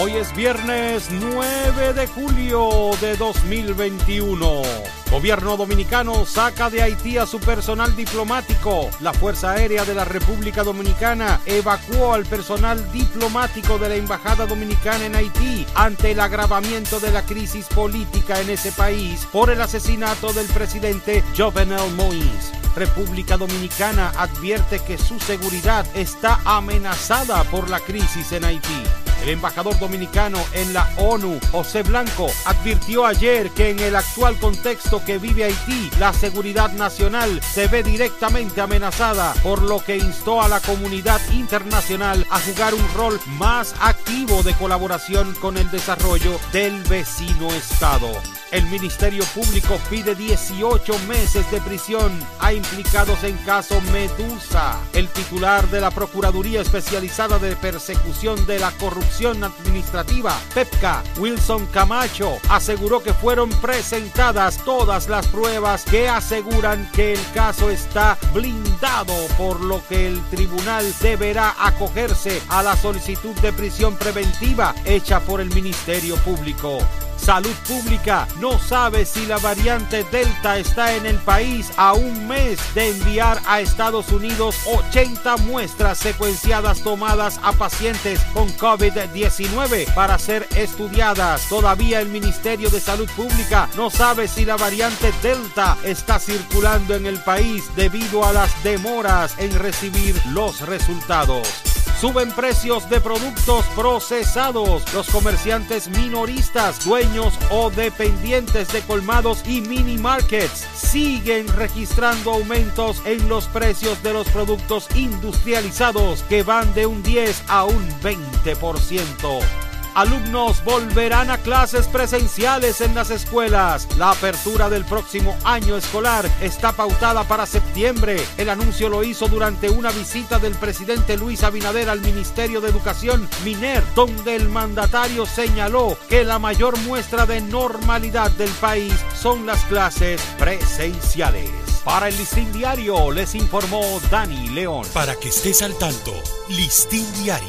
Hoy es viernes 9 de julio de 2021. Gobierno dominicano saca de Haití a su personal diplomático. La Fuerza Aérea de la República Dominicana evacuó al personal diplomático de la Embajada Dominicana en Haití ante el agravamiento de la crisis política en ese país por el asesinato del presidente Jovenel Moïse. República Dominicana advierte que su seguridad está amenazada por la crisis en Haití. El embajador dominicano en la ONU, José Blanco, advirtió ayer que en el actual contexto que vive Haití, la seguridad nacional se ve directamente amenazada, por lo que instó a la comunidad internacional a jugar un rol más activo de colaboración con el desarrollo del vecino Estado. El Ministerio Público pide 18 meses de prisión a implicados en caso Medusa. El titular de la Procuraduría Especializada de Persecución de la Corrupción Administrativa, PEPCA, Wilson Camacho, aseguró que fueron presentadas todas las pruebas que aseguran que el caso está blindado, por lo que el tribunal deberá acogerse a la solicitud de prisión preventiva hecha por el Ministerio Público. Salud Pública no sabe si la variante Delta está en el país a un mes de enviar a Estados Unidos 80 muestras secuenciadas tomadas a pacientes con COVID-19 para ser estudiadas. Todavía el Ministerio de Salud Pública no sabe si la variante Delta está circulando en el país debido a las demoras en recibir los resultados. Suben precios de productos procesados. Los comerciantes minoristas, dueños o dependientes de colmados y mini markets siguen registrando aumentos en los precios de los productos industrializados que van de un 10 a un 20%. Alumnos volverán a clases presenciales en las escuelas. La apertura del próximo año escolar está pautada para septiembre. El anuncio lo hizo durante una visita del presidente Luis Abinader al Ministerio de Educación Miner, donde el mandatario señaló que la mayor muestra de normalidad del país son las clases presenciales. Para el Listín Diario les informó Dani León. Para que estés al tanto, Listín Diario,